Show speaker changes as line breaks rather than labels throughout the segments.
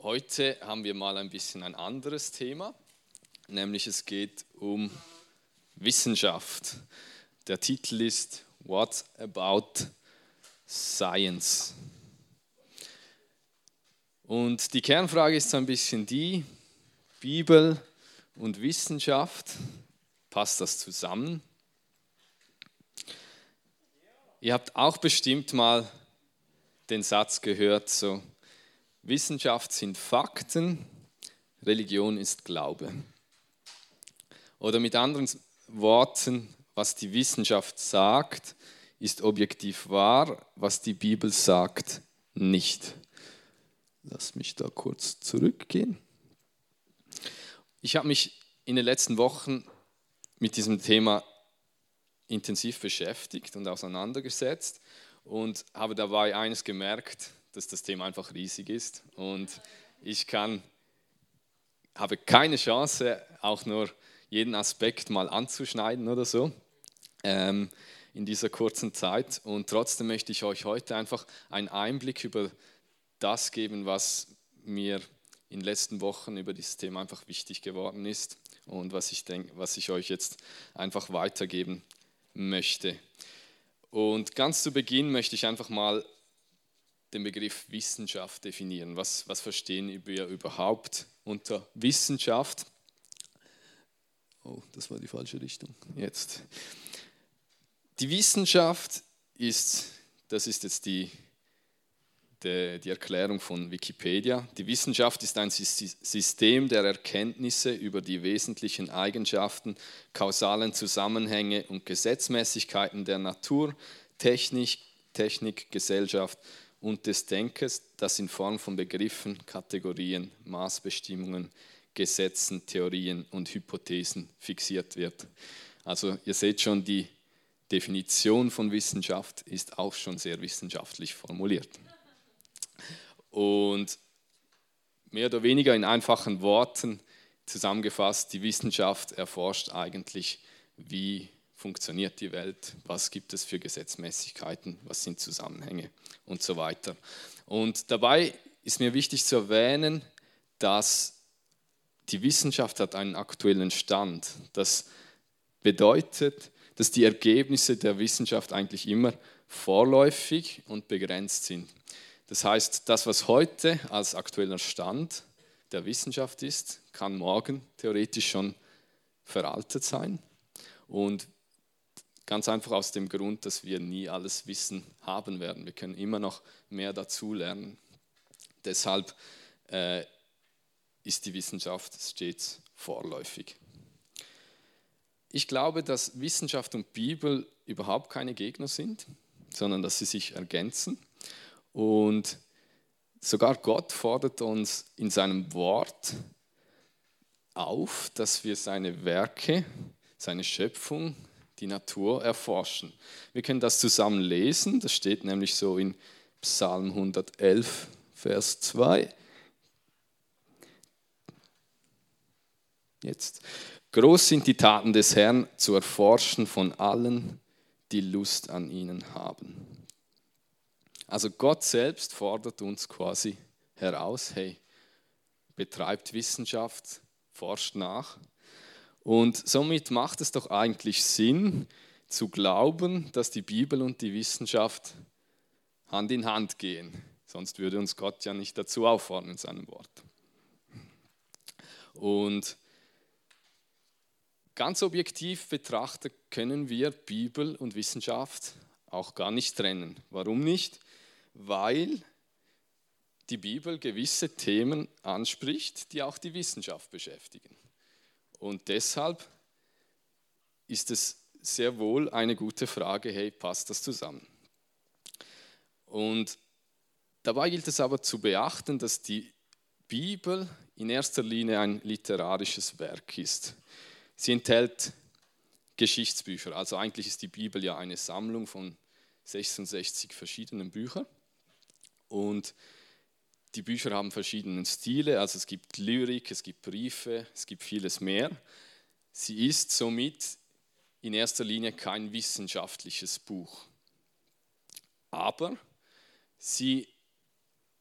heute haben wir mal ein bisschen ein anderes Thema, nämlich es geht um Wissenschaft. Der Titel ist What About Science? Und die Kernfrage ist so ein bisschen die, Bibel und Wissenschaft, passt das zusammen? Ihr habt auch bestimmt mal den Satz gehört, so, Wissenschaft sind Fakten, Religion ist Glaube. Oder mit anderen Worten, was die Wissenschaft sagt, ist objektiv wahr, was die Bibel sagt, nicht. Lass mich da kurz zurückgehen. Ich habe mich in den letzten Wochen mit diesem Thema intensiv beschäftigt und auseinandergesetzt und habe dabei eines gemerkt, dass das Thema einfach riesig ist und ich kann, habe keine Chance, auch nur jeden Aspekt mal anzuschneiden oder so ähm, in dieser kurzen Zeit. Und trotzdem möchte ich euch heute einfach einen Einblick über das geben, was mir in den letzten Wochen über dieses Thema einfach wichtig geworden ist und was ich denke, was ich euch jetzt einfach weitergeben möchte. Und ganz zu Beginn möchte ich einfach mal den Begriff Wissenschaft definieren. Was, was verstehen wir überhaupt unter Wissenschaft? Oh, das war die falsche Richtung. Jetzt. Die Wissenschaft ist, das ist jetzt die, die, die Erklärung von Wikipedia. Die Wissenschaft ist ein System der Erkenntnisse über die wesentlichen Eigenschaften, kausalen Zusammenhänge und Gesetzmäßigkeiten der Natur, Technik, Technik Gesellschaft und des Denkens, das in Form von Begriffen, Kategorien, Maßbestimmungen, Gesetzen, Theorien und Hypothesen fixiert wird. Also ihr seht schon, die Definition von Wissenschaft ist auch schon sehr wissenschaftlich formuliert. Und mehr oder weniger in einfachen Worten zusammengefasst, die Wissenschaft erforscht eigentlich, wie funktioniert die Welt, was gibt es für Gesetzmäßigkeiten, was sind Zusammenhänge und so weiter. Und dabei ist mir wichtig zu erwähnen, dass die Wissenschaft hat einen aktuellen Stand. Das bedeutet, dass die Ergebnisse der Wissenschaft eigentlich immer vorläufig und begrenzt sind. Das heißt, das, was heute als aktueller Stand der Wissenschaft ist, kann morgen theoretisch schon veraltet sein. Und Ganz einfach aus dem Grund, dass wir nie alles Wissen haben werden. Wir können immer noch mehr dazulernen. Deshalb äh, ist die Wissenschaft stets vorläufig. Ich glaube, dass Wissenschaft und Bibel überhaupt keine Gegner sind, sondern dass sie sich ergänzen. Und sogar Gott fordert uns in seinem Wort auf, dass wir seine Werke, seine Schöpfung, die Natur erforschen. Wir können das zusammen lesen, das steht nämlich so in Psalm 111, Vers 2. Jetzt. Groß sind die Taten des Herrn zu erforschen von allen, die Lust an ihnen haben. Also Gott selbst fordert uns quasi heraus, hey, betreibt Wissenschaft, forscht nach und somit macht es doch eigentlich Sinn zu glauben, dass die Bibel und die Wissenschaft Hand in Hand gehen. Sonst würde uns Gott ja nicht dazu auffordern in seinem Wort. Und ganz objektiv betrachtet können wir Bibel und Wissenschaft auch gar nicht trennen. Warum nicht? Weil die Bibel gewisse Themen anspricht, die auch die Wissenschaft beschäftigen. Und deshalb ist es sehr wohl eine gute Frage, hey, passt das zusammen? Und dabei gilt es aber zu beachten, dass die Bibel in erster Linie ein literarisches Werk ist. Sie enthält Geschichtsbücher, also eigentlich ist die Bibel ja eine Sammlung von 66 verschiedenen Büchern. Und die Bücher haben verschiedene Stile, also es gibt Lyrik, es gibt Briefe, es gibt vieles mehr. Sie ist somit in erster Linie kein wissenschaftliches Buch. Aber sie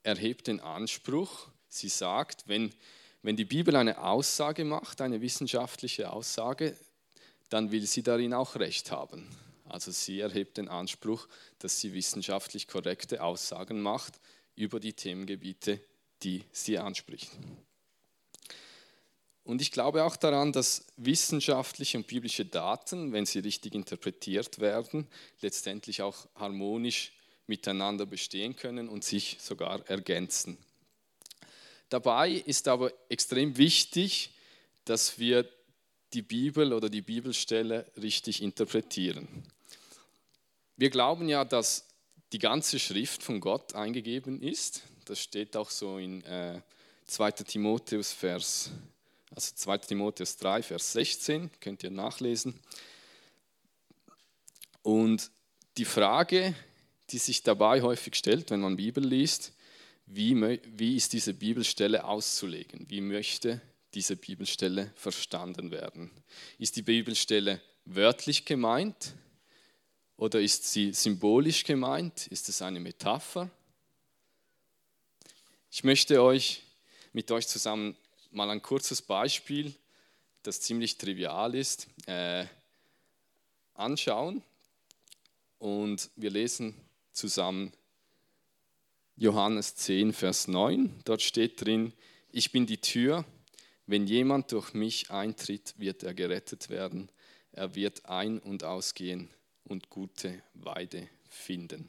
erhebt den Anspruch, Sie sagt, wenn, wenn die Bibel eine Aussage macht, eine wissenschaftliche Aussage, dann will sie darin auch Recht haben. Also sie erhebt den Anspruch, dass sie wissenschaftlich korrekte Aussagen macht über die Themengebiete, die sie anspricht. Und ich glaube auch daran, dass wissenschaftliche und biblische Daten, wenn sie richtig interpretiert werden, letztendlich auch harmonisch miteinander bestehen können und sich sogar ergänzen. Dabei ist aber extrem wichtig, dass wir die Bibel oder die Bibelstelle richtig interpretieren. Wir glauben ja, dass die ganze Schrift von Gott eingegeben ist. Das steht auch so in äh, 2 Timotheus Vers also 2 Timotheus 3, Vers 16, könnt ihr nachlesen. Und die Frage, die sich dabei häufig stellt, wenn man Bibel liest, wie, wie ist diese Bibelstelle auszulegen? Wie möchte diese Bibelstelle verstanden werden? Ist die Bibelstelle wörtlich gemeint oder ist sie symbolisch gemeint? Ist es eine Metapher? Ich möchte euch mit euch zusammen mal ein kurzes Beispiel, das ziemlich trivial ist, äh, anschauen. Und wir lesen zusammen Johannes 10, Vers 9. Dort steht drin, ich bin die Tür. Wenn jemand durch mich eintritt, wird er gerettet werden. Er wird ein- und ausgehen und gute Weide finden.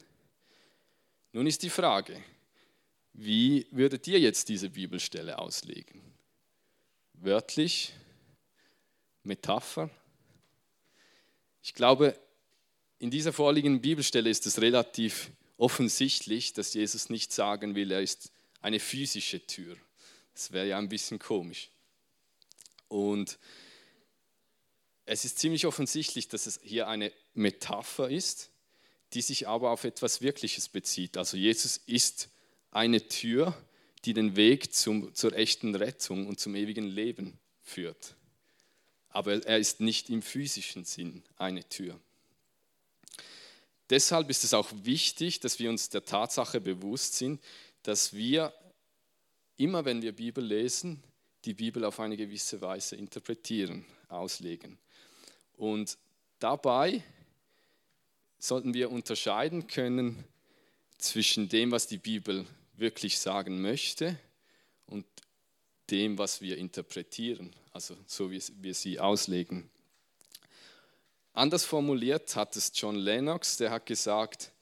Nun ist die Frage, wie würdet ihr jetzt diese Bibelstelle auslegen? wörtlich, Metapher. Ich glaube, in dieser vorliegenden Bibelstelle ist es relativ offensichtlich, dass Jesus nicht sagen will, er ist eine physische Tür. Das wäre ja ein bisschen komisch. Und es ist ziemlich offensichtlich, dass es hier eine Metapher ist, die sich aber auf etwas Wirkliches bezieht. Also Jesus ist eine Tür, die den Weg zum, zur echten Rettung und zum ewigen Leben führt. Aber er ist nicht im physischen Sinn eine Tür. Deshalb ist es auch wichtig, dass wir uns der Tatsache bewusst sind, dass wir immer, wenn wir Bibel lesen, die Bibel auf eine gewisse Weise interpretieren, auslegen. Und dabei sollten wir unterscheiden können zwischen dem, was die Bibel wirklich sagen möchte und dem, was wir interpretieren, also so wie wir sie auslegen. Anders formuliert hat es John Lennox, der hat gesagt,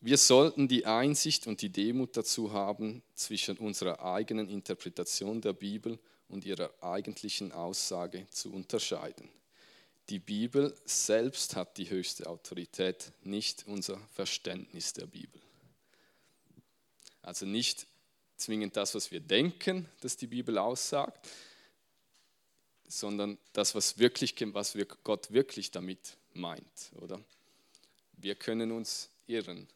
wir sollten die Einsicht und die Demut dazu haben, zwischen unserer eigenen Interpretation der Bibel und ihrer eigentlichen Aussage zu unterscheiden. Die Bibel selbst hat die höchste Autorität, nicht unser Verständnis der Bibel. Also nicht zwingend das, was wir denken, dass die Bibel aussagt, sondern das, was, wirklich, was Gott wirklich damit meint, oder? Wir können uns irren.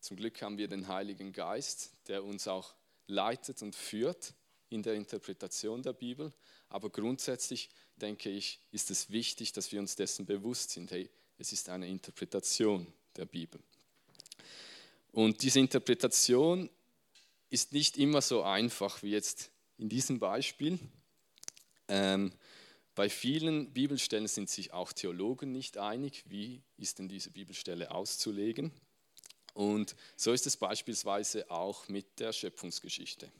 Zum Glück haben wir den Heiligen Geist, der uns auch leitet und führt in der Interpretation der Bibel. Aber grundsätzlich denke ich, ist es wichtig, dass wir uns dessen bewusst sind. Hey, es ist eine Interpretation der Bibel. Und diese Interpretation ist nicht immer so einfach wie jetzt in diesem Beispiel. Ähm, bei vielen Bibelstellen sind sich auch Theologen nicht einig, wie ist denn diese Bibelstelle auszulegen. Und so ist es beispielsweise auch mit der Schöpfungsgeschichte.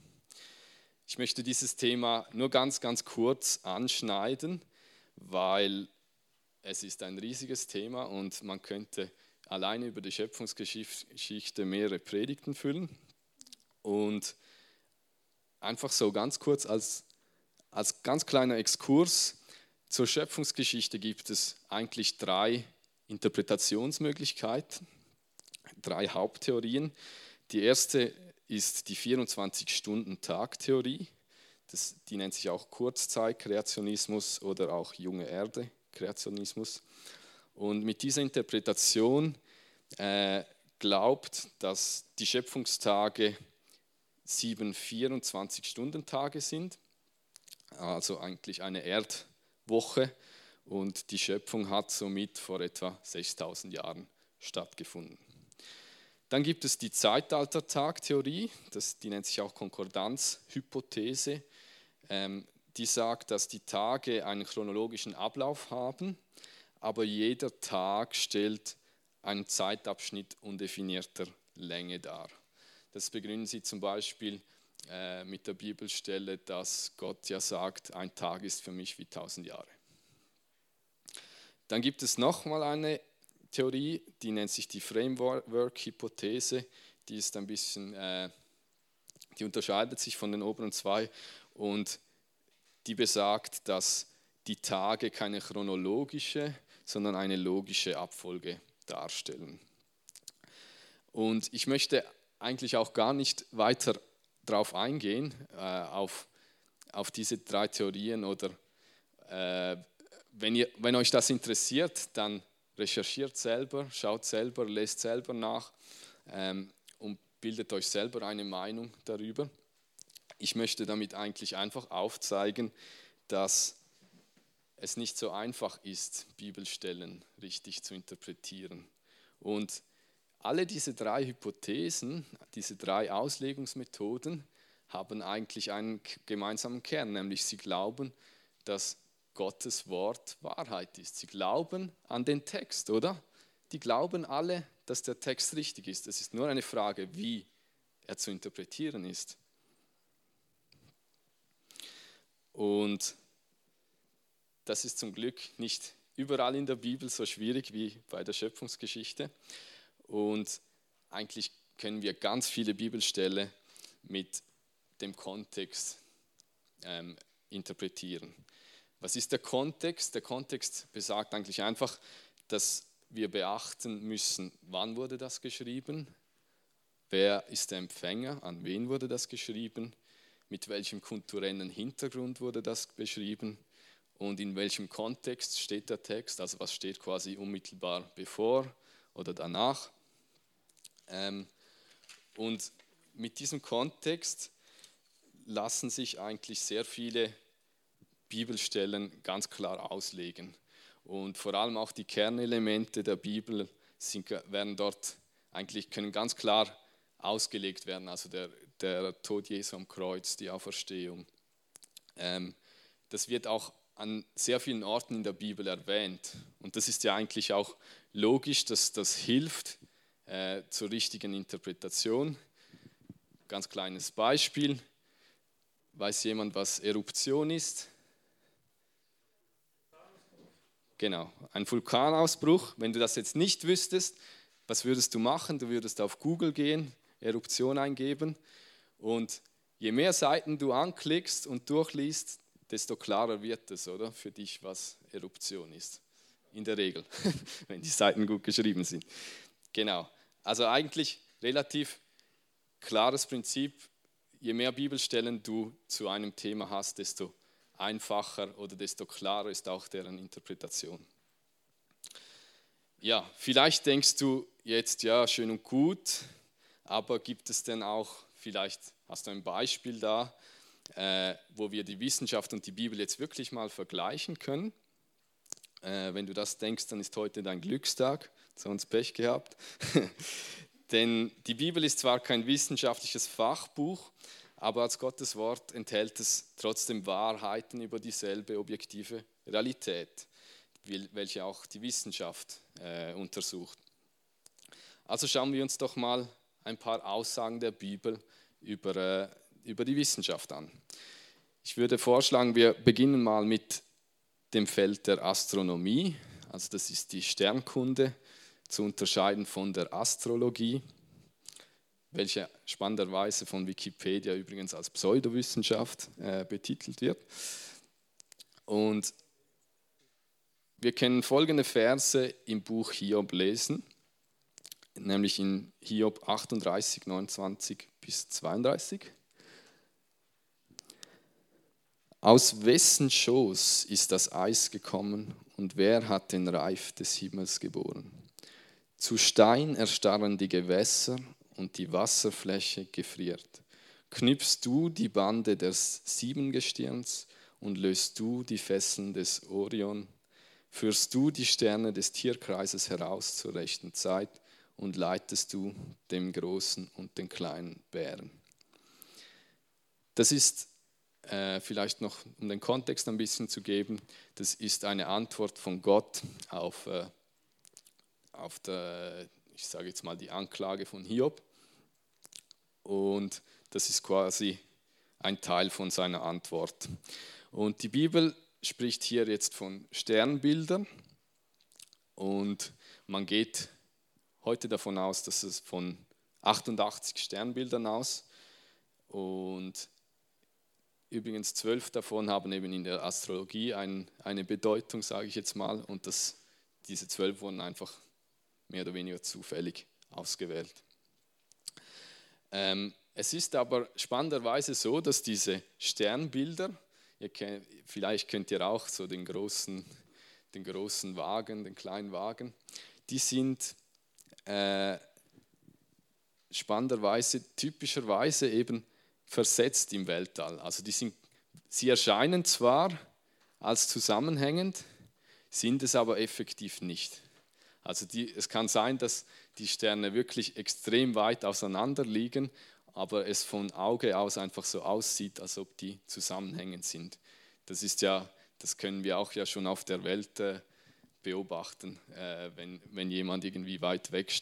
Ich möchte dieses Thema nur ganz, ganz kurz anschneiden, weil es ist ein riesiges Thema und man könnte alleine über die Schöpfungsgeschichte mehrere Predigten füllen. Und einfach so ganz kurz als, als ganz kleiner Exkurs zur Schöpfungsgeschichte gibt es eigentlich drei Interpretationsmöglichkeiten, drei Haupttheorien. Die erste ist die 24-Stunden-Tag-Theorie. die nennt sich auch Kurzzeit-Kreationismus oder auch junge Erde-Kreationismus. Und mit dieser Interpretation äh, glaubt, dass die Schöpfungstage sieben 24-Stunden-Tage sind, also eigentlich eine Erdwoche. Und die Schöpfung hat somit vor etwa 6000 Jahren stattgefunden. Dann gibt es die Zeitaltertag-Theorie, die nennt sich auch Konkordanzhypothese. Ähm, die sagt, dass die Tage einen chronologischen Ablauf haben, aber jeder Tag stellt einen Zeitabschnitt undefinierter Länge dar. Das begründen sie zum Beispiel äh, mit der Bibelstelle, dass Gott ja sagt, ein Tag ist für mich wie tausend Jahre. Dann gibt es nochmal eine Theorie, die nennt sich die Framework-Hypothese. Die ist ein bisschen, äh, die unterscheidet sich von den oberen zwei und die besagt, dass die Tage keine chronologische, sondern eine logische Abfolge darstellen. Und ich möchte eigentlich auch gar nicht weiter darauf eingehen, äh, auf, auf diese drei Theorien oder äh, wenn, ihr, wenn euch das interessiert, dann recherchiert selber, schaut selber, lest selber nach ähm, und bildet euch selber eine Meinung darüber. Ich möchte damit eigentlich einfach aufzeigen, dass es nicht so einfach ist, Bibelstellen richtig zu interpretieren. Und alle diese drei Hypothesen, diese drei Auslegungsmethoden haben eigentlich einen gemeinsamen Kern, nämlich sie glauben, dass Gottes Wort Wahrheit ist. Sie glauben an den Text, oder? Die glauben alle, dass der Text richtig ist. Es ist nur eine Frage, wie er zu interpretieren ist. Und das ist zum Glück nicht überall in der Bibel so schwierig wie bei der Schöpfungsgeschichte. Und eigentlich können wir ganz viele Bibelstellen mit dem Kontext ähm, interpretieren. Was ist der Kontext? Der Kontext besagt eigentlich einfach, dass wir beachten müssen, wann wurde das geschrieben, wer ist der Empfänger, an wen wurde das geschrieben, mit welchem kulturellen Hintergrund wurde das beschrieben und in welchem Kontext steht der Text, also was steht quasi unmittelbar bevor oder danach. Ähm, und mit diesem Kontext lassen sich eigentlich sehr viele Bibelstellen ganz klar auslegen. Und vor allem auch die Kernelemente der Bibel sind, werden dort eigentlich können ganz klar ausgelegt werden. Also der, der Tod Jesu am Kreuz, die Auferstehung. Ähm, das wird auch an sehr vielen Orten in der Bibel erwähnt. Und das ist ja eigentlich auch logisch, dass das hilft äh, zur richtigen Interpretation. Ganz kleines Beispiel. Weiß jemand, was Eruption ist? Genau, ein Vulkanausbruch. Wenn du das jetzt nicht wüsstest, was würdest du machen? Du würdest auf Google gehen, Eruption eingeben und je mehr Seiten du anklickst und durchliest, desto klarer wird es, oder? Für dich, was Eruption ist. In der Regel, wenn die Seiten gut geschrieben sind. Genau. Also eigentlich relativ klares Prinzip. Je mehr Bibelstellen du zu einem Thema hast, desto einfacher oder desto klarer ist auch deren Interpretation. Ja, vielleicht denkst du jetzt, ja, schön und gut, aber gibt es denn auch, vielleicht hast du ein Beispiel da, äh, wo wir die Wissenschaft und die Bibel jetzt wirklich mal vergleichen können. Äh, wenn du das denkst, dann ist heute dein Glückstag, sonst Pech gehabt. Denn die Bibel ist zwar kein wissenschaftliches Fachbuch, aber als Gottes Wort enthält es trotzdem Wahrheiten über dieselbe objektive Realität, welche auch die Wissenschaft äh, untersucht. Also schauen wir uns doch mal ein paar Aussagen der Bibel über äh, über die Wissenschaft an. Ich würde vorschlagen, wir beginnen mal mit dem Feld der Astronomie. Also das ist die Sternkunde, zu unterscheiden von der Astrologie, welche spannenderweise von Wikipedia übrigens als Pseudowissenschaft äh, betitelt wird. Und wir können folgende Verse im Buch Hiob lesen, nämlich in Hiob 38, 29 bis 32. Aus wessen Schoß ist das Eis gekommen und wer hat den Reif des Himmels geboren? Zu Stein erstarren die Gewässer und die Wasserfläche gefriert. Knüpfst du die Bande des Siebengestirns und löst du die Fesseln des Orion? Führst du die Sterne des Tierkreises heraus zur rechten Zeit und leitest du dem großen und den kleinen Bären. Das ist äh, vielleicht noch, um den Kontext ein bisschen zu geben, das ist eine Antwort von Gott auf, äh, auf der, ich sage jetzt mal, die Anklage von Hiob. Und das ist quasi ein Teil von seiner Antwort. Und die Bibel spricht hier jetzt von Sternbildern und man geht heute davon aus, dass es von 88 Sternbildern aus und übrigens zwölf davon haben eben in der Astrologie ein, eine Bedeutung, sage ich jetzt mal, und das, diese zwölf wurden einfach mehr oder weniger zufällig ausgewählt. Ähm, es ist aber spannenderweise so, dass diese Sternbilder, kennt, vielleicht kennt ihr auch so den großen, den großen Wagen, den kleinen Wagen, die sind äh, spannenderweise, typischerweise eben versetzt im Weltall. Also die sind, sie erscheinen zwar als zusammenhängend, sind es aber effektiv nicht. Also die, es kann sein, dass die Sterne wirklich extrem weit auseinander liegen, aber es von Auge aus einfach so aussieht, als ob die zusammenhängend sind. Das ist ja, das können wir auch ja schon auf der Welt äh, beobachten, äh, wenn, wenn jemand irgendwie weit weg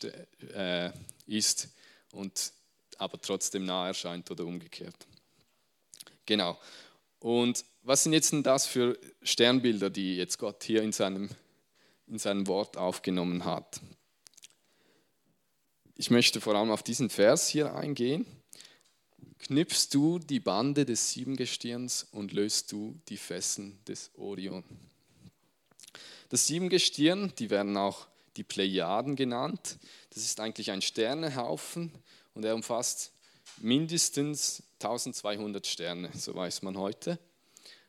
äh, ist und aber trotzdem nah erscheint oder umgekehrt. Genau. Und was sind jetzt denn das für Sternbilder, die jetzt Gott hier in seinem, in seinem Wort aufgenommen hat? Ich möchte vor allem auf diesen Vers hier eingehen knüpfst du die Bande des Siebengestirns und löst du die Fesseln des Orion. Das Siebengestirn, die werden auch die Plejaden genannt. Das ist eigentlich ein Sternehaufen und er umfasst mindestens 1200 Sterne, so weiß man heute.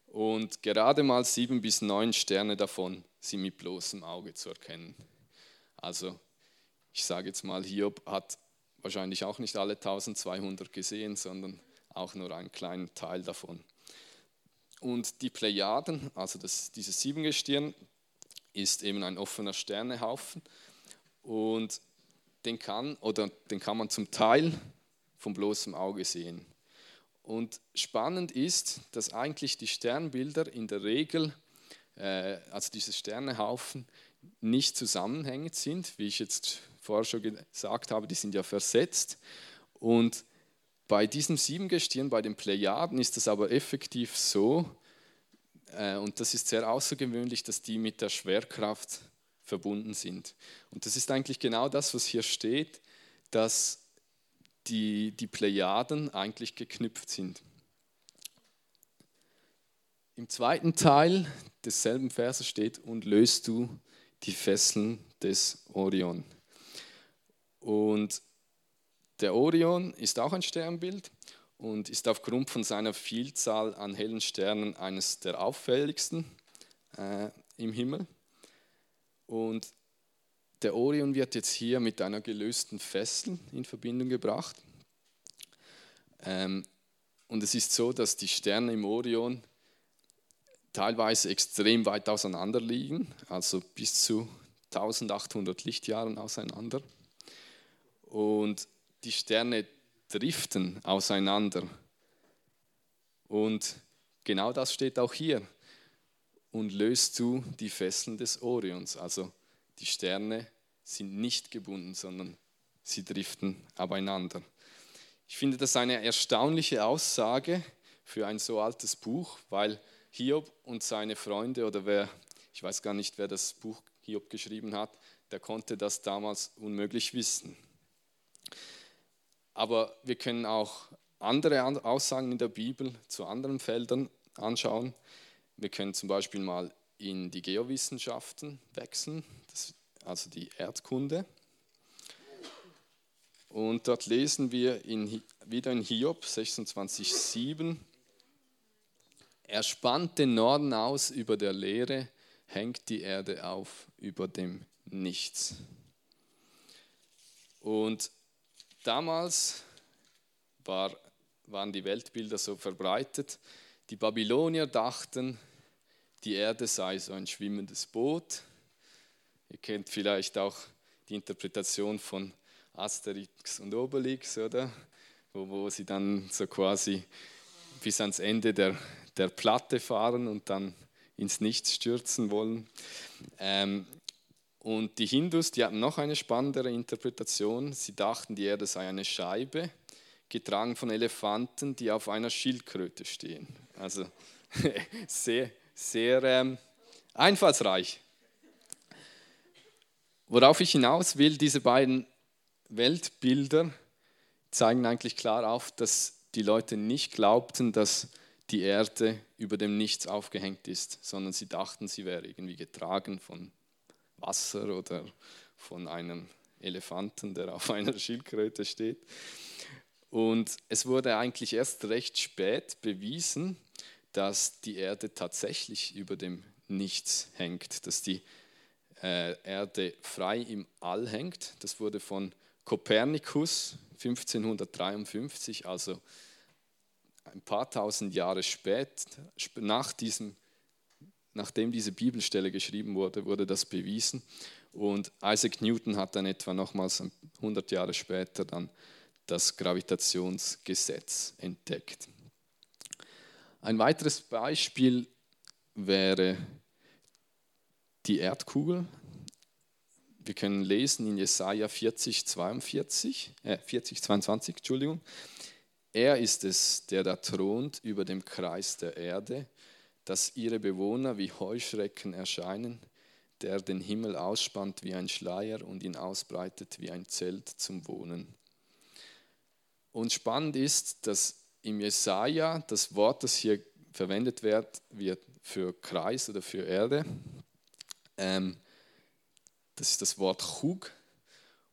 Und gerade mal sieben bis neun Sterne davon sind mit bloßem Auge zu erkennen. Also ich sage jetzt mal, Hiob hat wahrscheinlich auch nicht alle 1200 gesehen, sondern auch nur einen kleinen Teil davon. Und die Plejaden, also das, dieses Siebengestirn, ist eben ein offener Sternehaufen und den kann, oder den kann man zum Teil vom bloßem Auge sehen. Und spannend ist, dass eigentlich die Sternbilder in der Regel, also diese Sternehaufen, nicht zusammenhängend sind, wie ich jetzt vorher schon gesagt habe, die sind ja versetzt. Und bei diesem Siebengestirn, bei den Plejaden, ist es aber effektiv so, äh, und das ist sehr außergewöhnlich, dass die mit der Schwerkraft verbunden sind. Und das ist eigentlich genau das, was hier steht, dass die, die Plejaden eigentlich geknüpft sind. Im zweiten Teil desselben Verses steht, und löst du die Fesseln des Orion. Und der Orion ist auch ein Sternbild und ist aufgrund von seiner Vielzahl an hellen Sternen eines der auffälligsten äh, im Himmel. Und der Orion wird jetzt hier mit einer gelösten Fessel in Verbindung gebracht. Ähm, und es ist so, dass die Sterne im Orion teilweise extrem weit auseinander liegen, also bis zu 1800 Lichtjahren auseinander und die Sterne driften auseinander. Und genau das steht auch hier. Und löst du die Fesseln des Orions. Also die Sterne sind nicht gebunden, sondern sie driften abeinander. Ich finde das eine erstaunliche Aussage für ein so altes Buch, weil Hiob und seine Freunde oder wer, ich weiß gar nicht, wer das Buch Hiob geschrieben hat, der konnte das damals unmöglich wissen. Aber wir können auch andere Aussagen in der Bibel zu anderen Feldern anschauen. Wir können zum Beispiel mal in die Geowissenschaften wechseln, also die Erdkunde. Und dort lesen wir in, wieder in Hiob 26,7. Er spannt den Norden aus über der Leere, hängt die Erde auf über dem Nichts. Und Damals war, waren die Weltbilder so verbreitet. Die Babylonier dachten, die Erde sei so ein schwimmendes Boot. Ihr kennt vielleicht auch die Interpretation von Asterix und Obelix, oder? Wo, wo sie dann so quasi bis ans Ende der, der Platte fahren und dann ins Nichts stürzen wollen. Ähm, und die Hindus, die hatten noch eine spannendere Interpretation. Sie dachten, die Erde sei eine Scheibe, getragen von Elefanten, die auf einer Schildkröte stehen. Also sehr, sehr ähm, einfallsreich. Worauf ich hinaus will, diese beiden Weltbilder zeigen eigentlich klar auf, dass die Leute nicht glaubten, dass die Erde über dem Nichts aufgehängt ist, sondern sie dachten, sie wäre irgendwie getragen von Wasser oder von einem Elefanten, der auf einer Schildkröte steht. Und es wurde eigentlich erst recht spät bewiesen, dass die Erde tatsächlich über dem Nichts hängt, dass die äh, Erde frei im All hängt. Das wurde von Kopernikus 1553, also ein paar tausend Jahre spät, nach diesem, nachdem diese Bibelstelle geschrieben wurde, wurde das bewiesen. Und Isaac Newton hat dann etwa nochmals 100 Jahre später dann das Gravitationsgesetz entdeckt. Ein weiteres Beispiel wäre die Erdkugel. Wir können lesen in Jesaja 40, 42, äh 40, 22, Entschuldigung. Er ist es, der da thront über dem Kreis der Erde, dass ihre Bewohner wie Heuschrecken erscheinen, der den Himmel ausspannt wie ein Schleier und ihn ausbreitet wie ein Zelt zum Wohnen. Und spannend ist, dass im Jesaja das Wort, das hier verwendet wird, wird für Kreis oder für Erde, ähm, das ist das Wort Chug.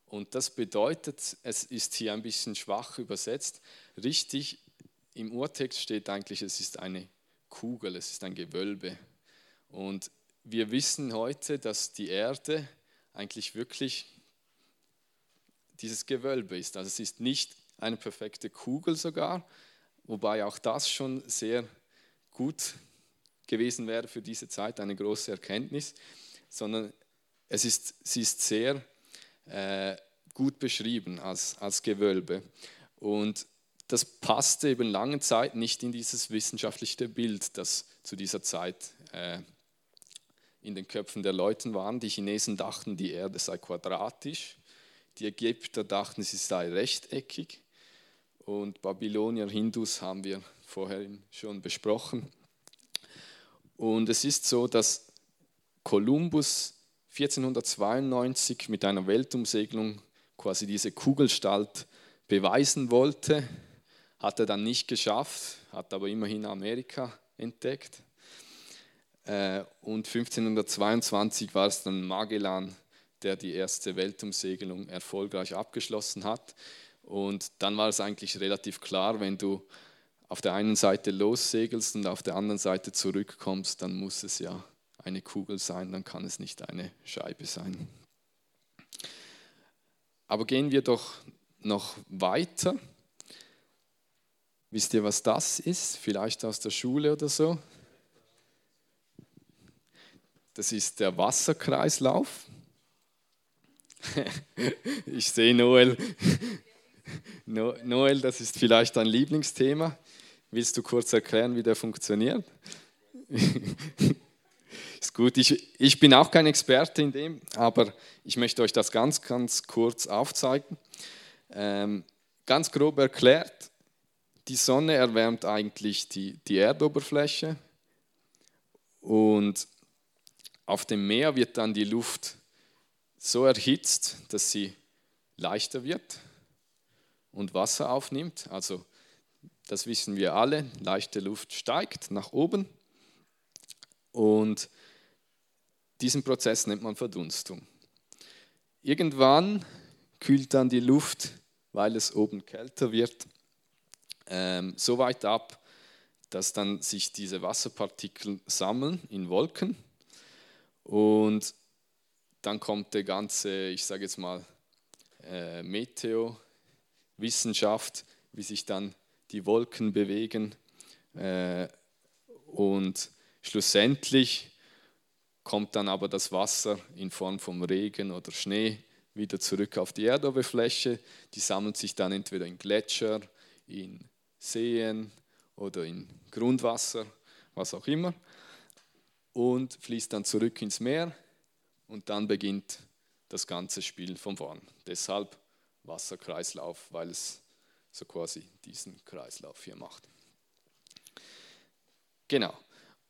Und das bedeutet, es ist hier ein bisschen schwach übersetzt. Richtig, im Urtext steht eigentlich, es ist eine Kugel, es ist ein Gewölbe. Und wir wissen heute, dass die Erde eigentlich wirklich dieses Gewölbe ist. Also es ist nicht eine perfekte Kugel sogar, wobei auch das schon sehr gut gewesen wäre für diese Zeit, eine große Erkenntnis, sondern es ist, sie ist sehr äh, gut beschrieben als, als Gewölbe. Und das passte eben lange Zeit nicht in dieses wissenschaftliche Bild, das zu dieser Zeit äh, in den Köpfen der Leute war. Die Chinesen dachten, die Erde sei quadratisch, die Ägypter dachten, sie sei rechteckig und Babylonier, Hindus haben wir vorher schon besprochen. Und es ist so, dass Kolumbus 1492 mit einer Weltumsegelung quasi diese Kugelstalt beweisen wollte, hat er dann nicht geschafft, hat aber immerhin Amerika entdeckt. Äh, und 1522 war es dann Magellan, der die erste Weltumsegelung erfolgreich abgeschlossen hat. Und dann war es eigentlich relativ klar, wenn du auf der einen Seite lossegelst und auf der anderen Seite zurückkommst, dann muss es ja eine Kugel sein, dann kann es nicht eine Scheibe sein. Aber gehen wir doch noch weiter. Wisst ihr, was das ist? Vielleicht aus der Schule oder so? Das ist der Wasserkreislauf. ich sehe Noel. Noel, das ist vielleicht dein Lieblingsthema. Willst du kurz erklären, wie der funktioniert? ist gut, ich, ich bin auch kein Experte in dem, aber ich möchte euch das ganz, ganz kurz aufzeigen. Ähm, ganz grob erklärt, die Sonne erwärmt eigentlich die, die Erdoberfläche und auf dem Meer wird dann die Luft so erhitzt, dass sie leichter wird und Wasser aufnimmt. Also das wissen wir alle, leichte Luft steigt nach oben und diesen Prozess nennt man Verdunstung. Irgendwann kühlt dann die Luft, weil es oben kälter wird, ähm, so weit ab, dass dann sich diese Wasserpartikel sammeln in Wolken und dann kommt der ganze, ich sage jetzt mal, äh, Meteo-Wissenschaft, wie sich dann die Wolken bewegen äh, und schlussendlich kommt dann aber das Wasser in Form von Regen oder Schnee wieder zurück auf die Erdoberfläche. Die sammeln sich dann entweder in Gletscher, in Seen oder in Grundwasser, was auch immer, und fließt dann zurück ins Meer und dann beginnt das ganze Spiel von vorn. Deshalb Wasserkreislauf, weil es so quasi diesen Kreislauf hier macht. Genau.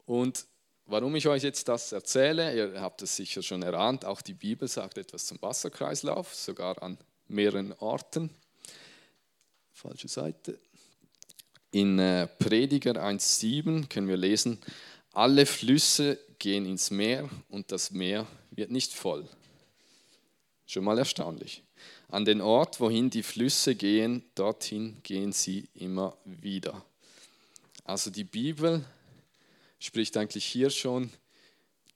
Und warum ich euch jetzt das erzähle, ihr habt es sicher schon erahnt, auch die Bibel sagt etwas zum Wasserkreislauf, sogar an mehreren Orten. Falsche Seite. In äh, Prediger 1.7 können wir lesen, alle Flüsse gehen ins Meer und das Meer wird nicht voll. Schon mal erstaunlich. An den Ort, wohin die Flüsse gehen, dorthin gehen sie immer wieder. Also die Bibel spricht eigentlich hier schon,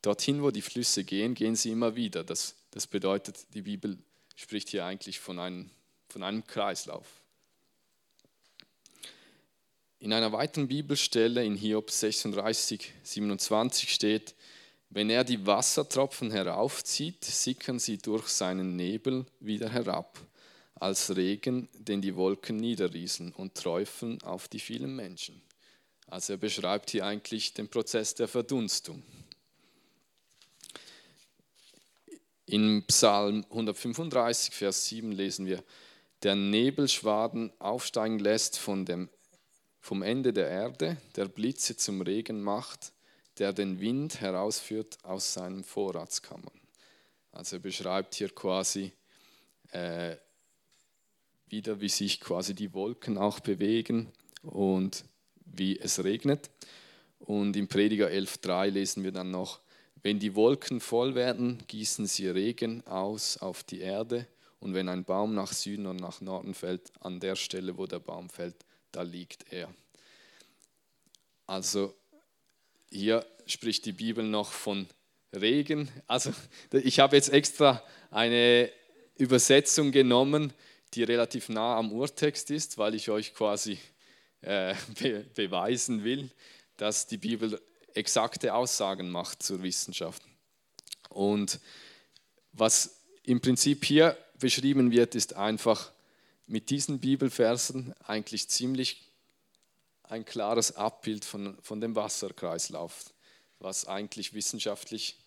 dorthin, wo die Flüsse gehen, gehen sie immer wieder. Das, das bedeutet, die Bibel spricht hier eigentlich von einem, von einem Kreislauf. In einer weiteren Bibelstelle in Hiob 36, 27 steht, wenn er die Wassertropfen heraufzieht, sickern sie durch seinen Nebel wieder herab, als Regen, den die Wolken niederrieseln und träufeln auf die vielen Menschen. Also er beschreibt hier eigentlich den Prozess der Verdunstung. In Psalm 135, Vers 7 lesen wir, der Nebelschwaden aufsteigen lässt von dem, vom Ende der Erde, der Blitze zum Regen macht, der den Wind herausführt aus seinen Vorratskammern. Also er beschreibt hier quasi äh, wieder, wie sich quasi die Wolken auch bewegen und wie es regnet. Und im Prediger 11.3 lesen wir dann noch, wenn die Wolken voll werden, gießen sie Regen aus auf die Erde. Und wenn ein Baum nach Süden und nach Norden fällt, an der Stelle, wo der Baum fällt, da liegt er. Also hier spricht die Bibel noch von Regen. Also ich habe jetzt extra eine Übersetzung genommen, die relativ nah am Urtext ist, weil ich euch quasi äh, be beweisen will, dass die Bibel exakte Aussagen macht zur Wissenschaft. Und was im Prinzip hier beschrieben wird, ist einfach mit diesen Bibelversen eigentlich ziemlich ein klares Abbild von, von dem Wasserkreislauf, was eigentlich wissenschaftlich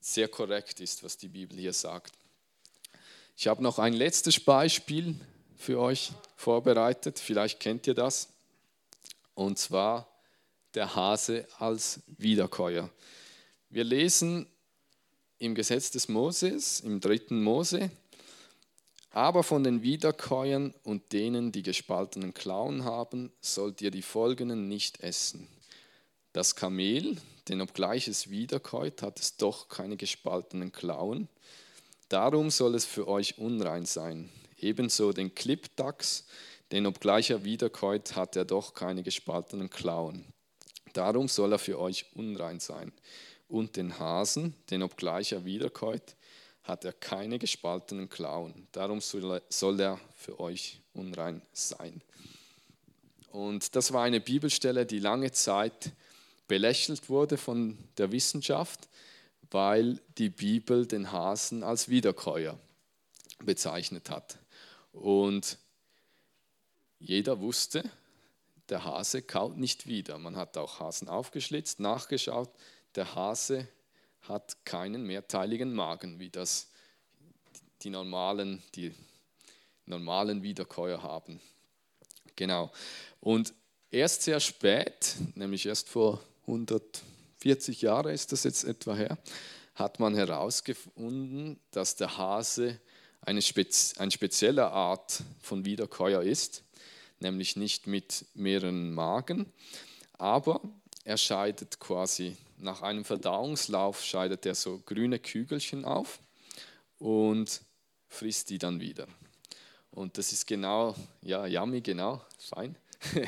sehr korrekt ist, was die Bibel hier sagt. Ich habe noch ein letztes Beispiel für euch vorbereitet, vielleicht kennt ihr das, und zwar der Hase als Wiederkäuer. Wir lesen im Gesetz des Moses, im dritten Mose, aber von den Wiederkäuern und denen, die gespaltenen Klauen haben, sollt ihr die folgenden nicht essen. Das Kamel, denn obgleich es wiederkäut, hat es doch keine gespaltenen Klauen. Darum soll es für euch unrein sein. Ebenso den Klippdachs, denn obgleich er wiederkäut, hat er doch keine gespaltenen Klauen. Darum soll er für euch unrein sein. Und den Hasen, denn obgleich er wiederkäut, hat er keine gespaltenen Klauen. Darum soll er für euch unrein sein. Und das war eine Bibelstelle, die lange Zeit belächelt wurde von der Wissenschaft, weil die Bibel den Hasen als Wiederkäuer bezeichnet hat. Und jeder wusste, der Hase kaut nicht wieder. Man hat auch Hasen aufgeschlitzt, nachgeschaut. Der Hase hat keinen mehrteiligen Magen, wie das die normalen, die normalen Wiederkäuer haben. Genau. Und erst sehr spät, nämlich erst vor 140 Jahren ist das jetzt etwa her, hat man herausgefunden, dass der Hase eine, Spez eine spezielle Art von Wiederkäuer ist, nämlich nicht mit mehreren Magen, aber er scheidet quasi nach einem Verdauungslauf scheidet er so grüne Kügelchen auf und frisst die dann wieder. Und das ist genau, ja, yummy, genau, fein.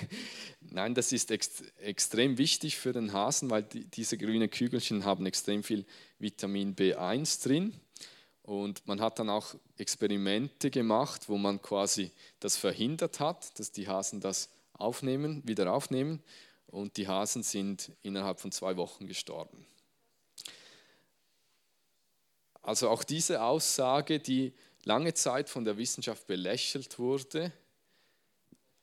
Nein, das ist ext extrem wichtig für den Hasen, weil die, diese grünen Kügelchen haben extrem viel Vitamin B1 drin. Und man hat dann auch Experimente gemacht, wo man quasi das verhindert hat, dass die Hasen das aufnehmen, wieder aufnehmen und die Hasen sind innerhalb von zwei Wochen gestorben. Also auch diese Aussage, die lange Zeit von der Wissenschaft belächelt wurde,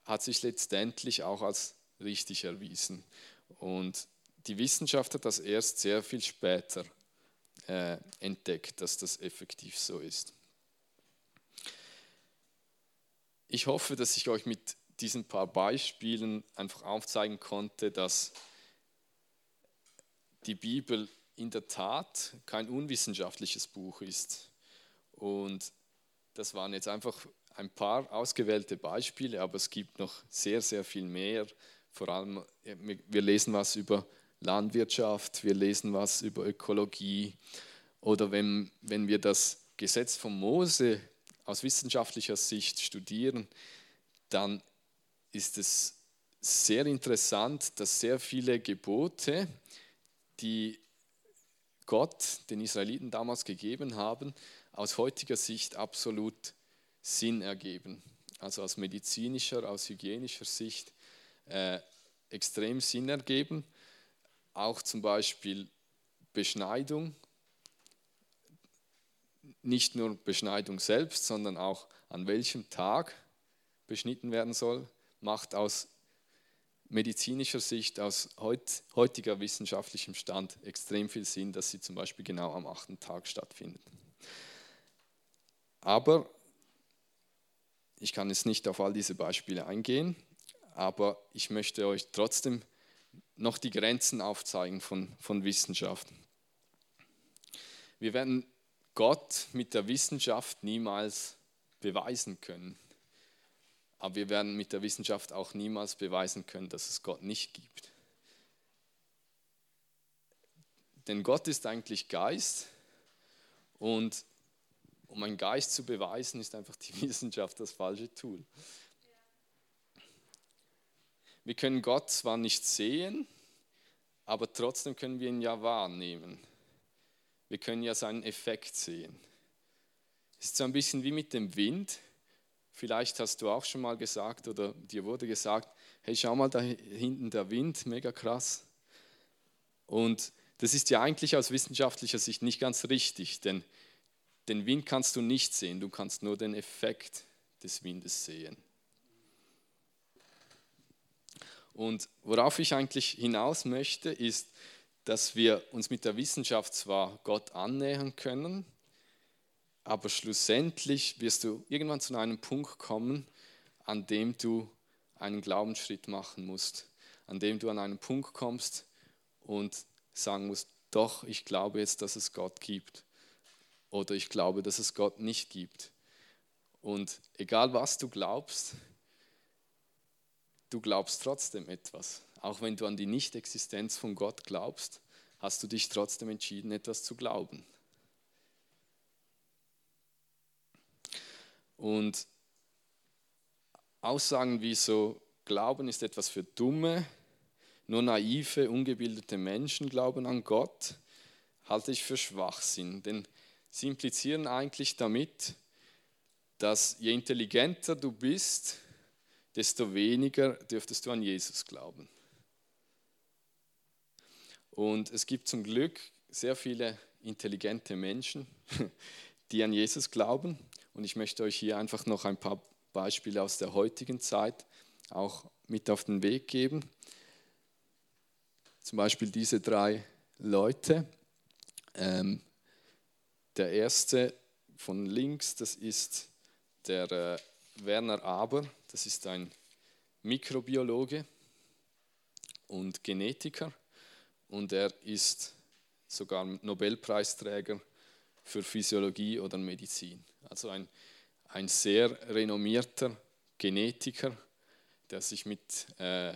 hat sich letztendlich auch als richtig erwiesen. Und die Wissenschaft hat das erst sehr viel später äh, entdeckt, dass das effektiv so ist. Ich hoffe, dass ich euch mit diesen paar Beispielen einfach aufzeigen konnte, dass die Bibel in der Tat kein unwissenschaftliches Buch ist. Und das waren jetzt einfach ein paar ausgewählte Beispiele, aber es gibt noch sehr, sehr viel mehr. Vor allem, wir lesen was über Landwirtschaft, wir lesen was über Ökologie oder wenn, wenn wir das Gesetz von Mose aus wissenschaftlicher Sicht studieren, dann ist es sehr interessant, dass sehr viele Gebote, die Gott den Israeliten damals gegeben haben, aus heutiger Sicht absolut Sinn ergeben. Also aus medizinischer, aus hygienischer Sicht äh, extrem Sinn ergeben. Auch zum Beispiel Beschneidung, nicht nur Beschneidung selbst, sondern auch an welchem Tag beschnitten werden soll, macht aus medizinischer Sicht, aus heutiger wissenschaftlichem Stand extrem viel Sinn, dass sie zum Beispiel genau am achten Tag stattfindet. Aber ich kann jetzt nicht auf all diese Beispiele eingehen, aber ich möchte euch trotzdem noch die Grenzen aufzeigen von, von Wissenschaft. Wir werden Gott mit der Wissenschaft niemals beweisen können. Aber wir werden mit der Wissenschaft auch niemals beweisen können, dass es Gott nicht gibt. Denn Gott ist eigentlich Geist und um einen Geist zu beweisen, ist einfach die Wissenschaft das falsche Tool. Wir können Gott zwar nicht sehen, aber trotzdem können wir ihn ja wahrnehmen. Wir können ja seinen Effekt sehen. Es ist so ein bisschen wie mit dem Wind. Vielleicht hast du auch schon mal gesagt oder dir wurde gesagt, hey, schau mal da hinten der Wind, mega krass. Und das ist ja eigentlich aus wissenschaftlicher Sicht nicht ganz richtig, denn den Wind kannst du nicht sehen, du kannst nur den Effekt des Windes sehen. Und worauf ich eigentlich hinaus möchte, ist, dass wir uns mit der Wissenschaft zwar Gott annähern können, aber schlussendlich wirst du irgendwann zu einem Punkt kommen, an dem du einen Glaubensschritt machen musst, an dem du an einen Punkt kommst und sagen musst, doch, ich glaube jetzt, dass es Gott gibt oder ich glaube, dass es Gott nicht gibt. Und egal was du glaubst, du glaubst trotzdem etwas. Auch wenn du an die Nichtexistenz von Gott glaubst, hast du dich trotzdem entschieden, etwas zu glauben. Und Aussagen wie so, Glauben ist etwas für Dumme, nur naive, ungebildete Menschen glauben an Gott, halte ich für Schwachsinn. Denn sie implizieren eigentlich damit, dass je intelligenter du bist, desto weniger dürftest du an Jesus glauben. Und es gibt zum Glück sehr viele intelligente Menschen, die an Jesus glauben. Und ich möchte euch hier einfach noch ein paar Beispiele aus der heutigen Zeit auch mit auf den Weg geben. Zum Beispiel diese drei Leute. Ähm, der erste von links, das ist der äh, Werner Aber, das ist ein Mikrobiologe und Genetiker und er ist sogar Nobelpreisträger für Physiologie oder Medizin. Also ein, ein sehr renommierter Genetiker, der sich mit, äh,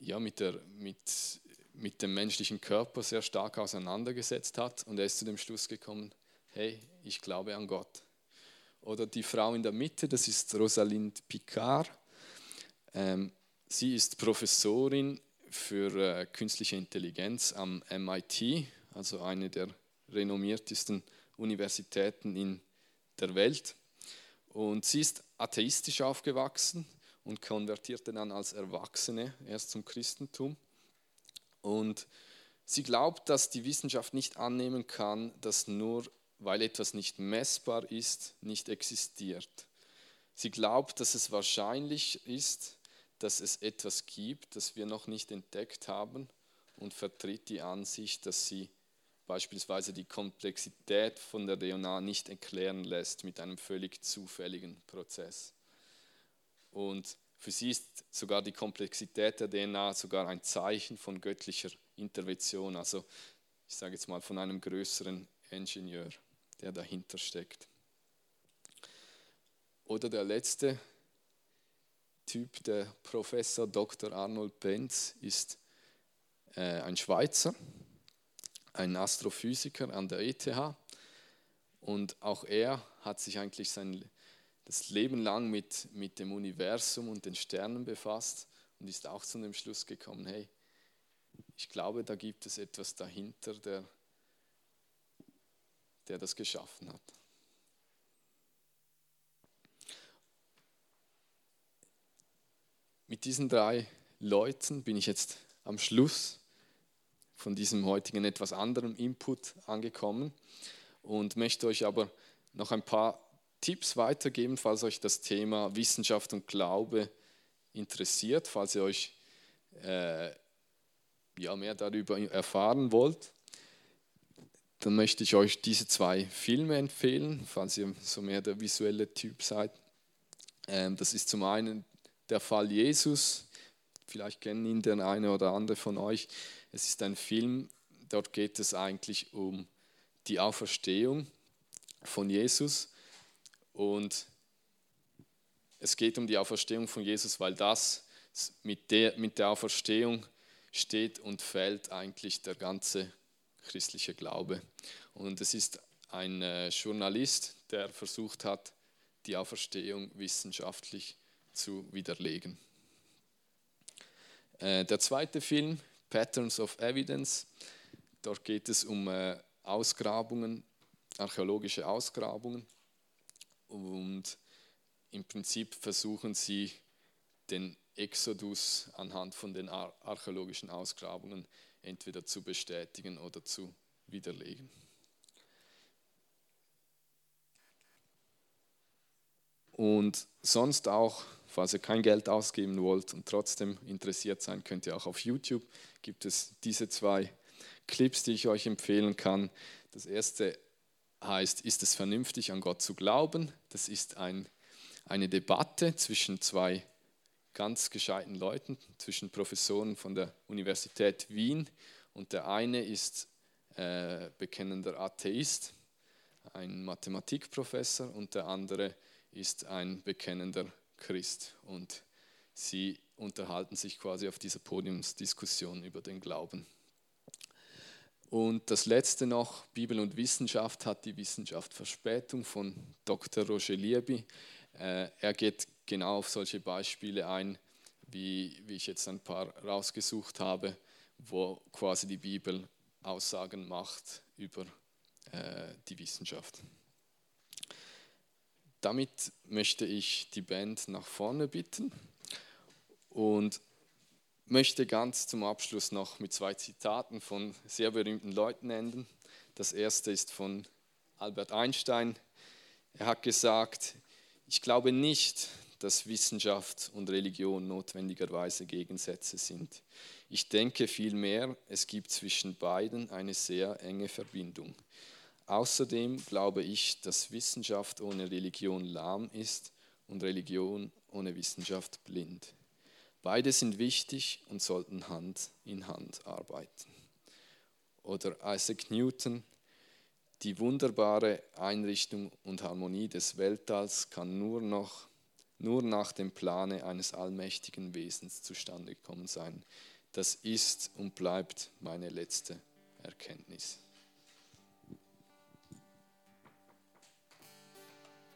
ja, mit, der, mit, mit dem menschlichen Körper sehr stark auseinandergesetzt hat und er ist zu dem Schluss gekommen, hey, ich glaube an Gott. Oder die Frau in der Mitte, das ist Rosalind Picard. Ähm, sie ist Professorin für äh, künstliche Intelligenz am MIT, also eine der renommiertesten Universitäten in der Welt. Und sie ist atheistisch aufgewachsen und konvertierte dann als Erwachsene erst zum Christentum. Und sie glaubt, dass die Wissenschaft nicht annehmen kann, dass nur weil etwas nicht messbar ist, nicht existiert. Sie glaubt, dass es wahrscheinlich ist, dass es etwas gibt, das wir noch nicht entdeckt haben und vertritt die Ansicht, dass sie beispielsweise die Komplexität von der DNA nicht erklären lässt mit einem völlig zufälligen Prozess. Und für sie ist sogar die Komplexität der DNA sogar ein Zeichen von göttlicher Intervention, also ich sage jetzt mal von einem größeren Ingenieur, der dahinter steckt. Oder der letzte Typ, der Professor Dr. Arnold Benz, ist äh, ein Schweizer, ein Astrophysiker an der ETH. Und auch er hat sich eigentlich sein das Leben lang mit, mit dem Universum und den Sternen befasst und ist auch zu dem Schluss gekommen, hey, ich glaube, da gibt es etwas dahinter, der, der das geschaffen hat. Mit diesen drei Leuten bin ich jetzt am Schluss von diesem heutigen etwas anderen Input angekommen und möchte euch aber noch ein paar Tipps weitergeben, falls euch das Thema Wissenschaft und Glaube interessiert, falls ihr euch äh, ja, mehr darüber erfahren wollt. Dann möchte ich euch diese zwei Filme empfehlen, falls ihr so mehr der visuelle Typ seid. Ähm, das ist zum einen der Fall Jesus. Vielleicht kennen ihn der eine oder andere von euch. Es ist ein Film, dort geht es eigentlich um die Auferstehung von Jesus. Und es geht um die Auferstehung von Jesus, weil das mit der, mit der Auferstehung steht und fällt eigentlich der ganze christliche Glaube. Und es ist ein äh, Journalist, der versucht hat, die Auferstehung wissenschaftlich zu widerlegen. Äh, der zweite Film, Patterns of Evidence, dort geht es um äh, Ausgrabungen, archäologische Ausgrabungen. Und im Prinzip versuchen sie, den Exodus anhand von den archäologischen Ausgrabungen entweder zu bestätigen oder zu widerlegen. Und sonst auch, falls ihr kein Geld ausgeben wollt und trotzdem interessiert sein, könnt ihr auch auf YouTube, gibt es diese zwei Clips, die ich euch empfehlen kann. Das erste heißt, ist es vernünftig, an Gott zu glauben? Das ist ein, eine Debatte zwischen zwei ganz gescheiten Leuten, zwischen Professoren von der Universität Wien und der eine ist äh, bekennender Atheist, ein Mathematikprofessor und der andere ist ein bekennender Christ und sie unterhalten sich quasi auf dieser Podiumsdiskussion über den Glauben. Und das letzte noch, Bibel und Wissenschaft hat die Wissenschaft Verspätung von Dr. Roger Liebi. Äh, er geht genau auf solche Beispiele ein, wie, wie ich jetzt ein paar rausgesucht habe, wo quasi die Bibel Aussagen macht über äh, die Wissenschaft. Damit möchte ich die Band nach vorne bitten und möchte ganz zum Abschluss noch mit zwei Zitaten von sehr berühmten Leuten enden. Das erste ist von Albert Einstein. Er hat gesagt, ich glaube nicht, dass Wissenschaft und Religion notwendigerweise Gegensätze sind. Ich denke vielmehr, es gibt zwischen beiden eine sehr enge Verbindung. Außerdem glaube ich, dass Wissenschaft ohne Religion lahm ist und Religion ohne Wissenschaft blind. Beide sind wichtig und sollten Hand in Hand arbeiten. Oder Isaac Newton, die wunderbare Einrichtung und Harmonie des Weltalls kann nur, noch, nur nach dem Plane eines allmächtigen Wesens zustande gekommen sein. Das ist und bleibt meine letzte Erkenntnis.